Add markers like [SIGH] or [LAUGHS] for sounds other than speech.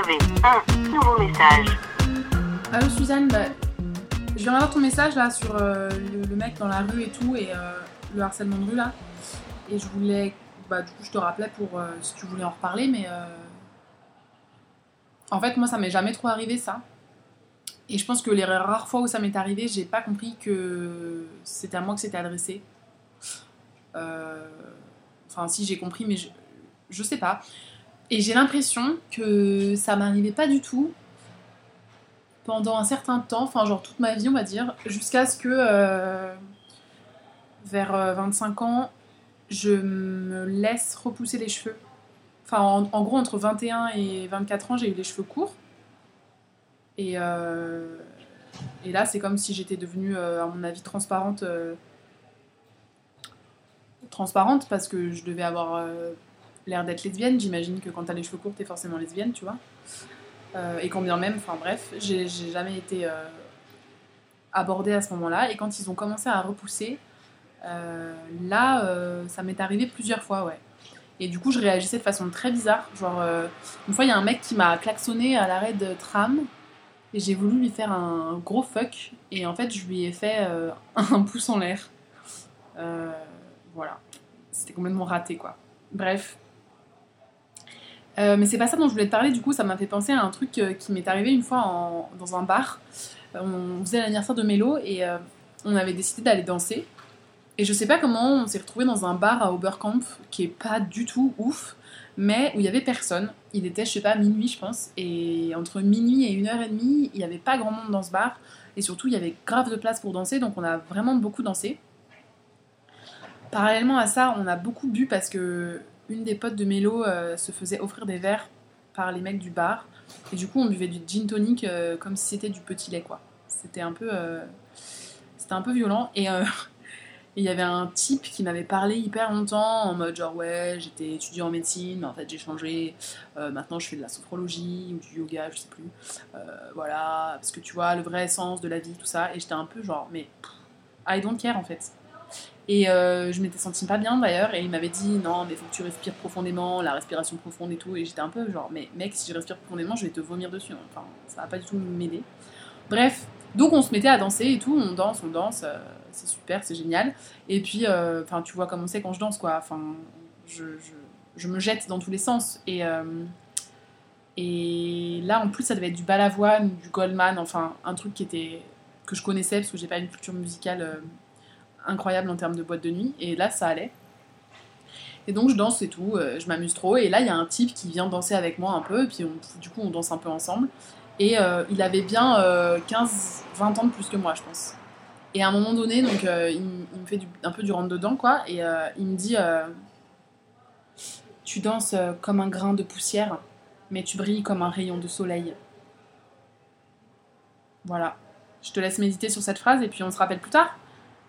avez un nouveau message. Allô Suzanne, bah, je viens d'avoir ton message là sur euh, le, mec dans la rue et tout et euh, le harcèlement de rue là. Et je voulais, bah du coup je te rappelais pour euh, si tu voulais en reparler, mais en fait moi ça m'est jamais trop arrivé ça. Et je pense que les rares fois où ça m'est arrivé, j'ai pas compris que c'était à moi que c'était adressé. Enfin si j'ai compris, mais je, je sais pas. Et j'ai l'impression que ça m'arrivait pas du tout pendant un certain temps, enfin genre toute ma vie on va dire, jusqu'à ce que euh, vers euh, 25 ans, je me laisse repousser les cheveux. Enfin en, gros entre 21 et 24 ans j'ai eu les cheveux courts. Et, euh, et là c'est comme si j'étais devenue euh, à mon avis transparente. euh, transparente parce que je devais avoir euh, l'air d'être lesbienne. J'imagine que quand t'as les cheveux courts t'es forcément lesbienne, tu vois. Euh, et quand bien même, enfin bref, j'ai jamais été euh, abordée à ce moment-là. Et quand ils ont commencé à repousser, euh, là, ça m'est arrivé plusieurs fois, ouais. Et du coup, je réagissais de façon très bizarre. Genre, une fois, il y a un mec qui m'a klaxonné à l'arrêt de tram. Et j'ai voulu lui faire un gros fuck. Et en fait, je lui ai fait [LAUGHS] un pouce en l'air. Voilà. C'était complètement raté, quoi. Bref. Euh, mais c'est pas ça dont je voulais te parler, du coup, ça m'a fait penser à un truc euh, qui m'est arrivé une fois dans un bar. Euh, on faisait l'anniversaire de Mélo et on avait décidé d'aller danser. Et je sais pas comment on s'est retrouvé dans un bar à Oberkampf qui est pas du tout ouf, mais où il y avait personne. Il était, je sais pas, minuit, je pense. Et entre minuit et une heure et demie, il y avait pas grand monde dans ce bar. Et surtout, il y avait grave de place pour danser, donc on a vraiment beaucoup dansé. Parallèlement à ça, on a beaucoup bu parce que une des potes de Mélo euh, se faisait offrir des verres par les mecs du bar. Et du coup, on buvait du gin tonic euh, comme si c'était du petit lait, quoi. C'était un peu, euh, c'était un peu violent. Et [LAUGHS] il y avait un type qui m'avait parlé hyper longtemps en mode genre ouais, j'étais étudiant en médecine, mais en fait j'ai changé. Maintenant, je fais de la sophrologie ou du yoga, je sais plus. Voilà, parce que tu vois le vrai sens de la vie, tout ça. Et j'étais un peu genre mais I don't care en fait. Et euh, je m'étais sentie pas bien d'ailleurs, et il m'avait dit non, mais faut que tu respires profondément, la respiration profonde et tout. Et j'étais un peu genre, mais mec, si je respire profondément, je vais te vomir dessus. Enfin, ça va pas du tout m'aider. Bref, donc on se mettait à danser et tout, on danse, on danse, euh, c'est super, c'est génial. Et puis, euh, enfin, tu vois comment c'est quand je danse, quoi. Enfin, je, me jette dans tous les sens. Et, là, en plus, ça devait être du balavoine, du Goldman, enfin, un truc qui était que je connaissais parce que j'ai pas une culture musicale incroyable en termes de boîte de nuit. Et là, ça allait. Et donc, je danse et tout, euh, je m'amuse trop. Et là, il y a un type qui vient danser avec moi un peu, et puis on- du coup, on danse un peu ensemble. Et euh, il avait bien 15-20 ans de plus que moi, je pense. Et à un moment donné, donc, euh, il, me fait un peu du rentre-dedans, quoi, et euh, il me dit euh, Tu danses euh, comme un grain de poussière, mais tu brilles comme un rayon de soleil. Voilà. Je te laisse méditer sur cette phrase, et puis on se rappelle plus tard.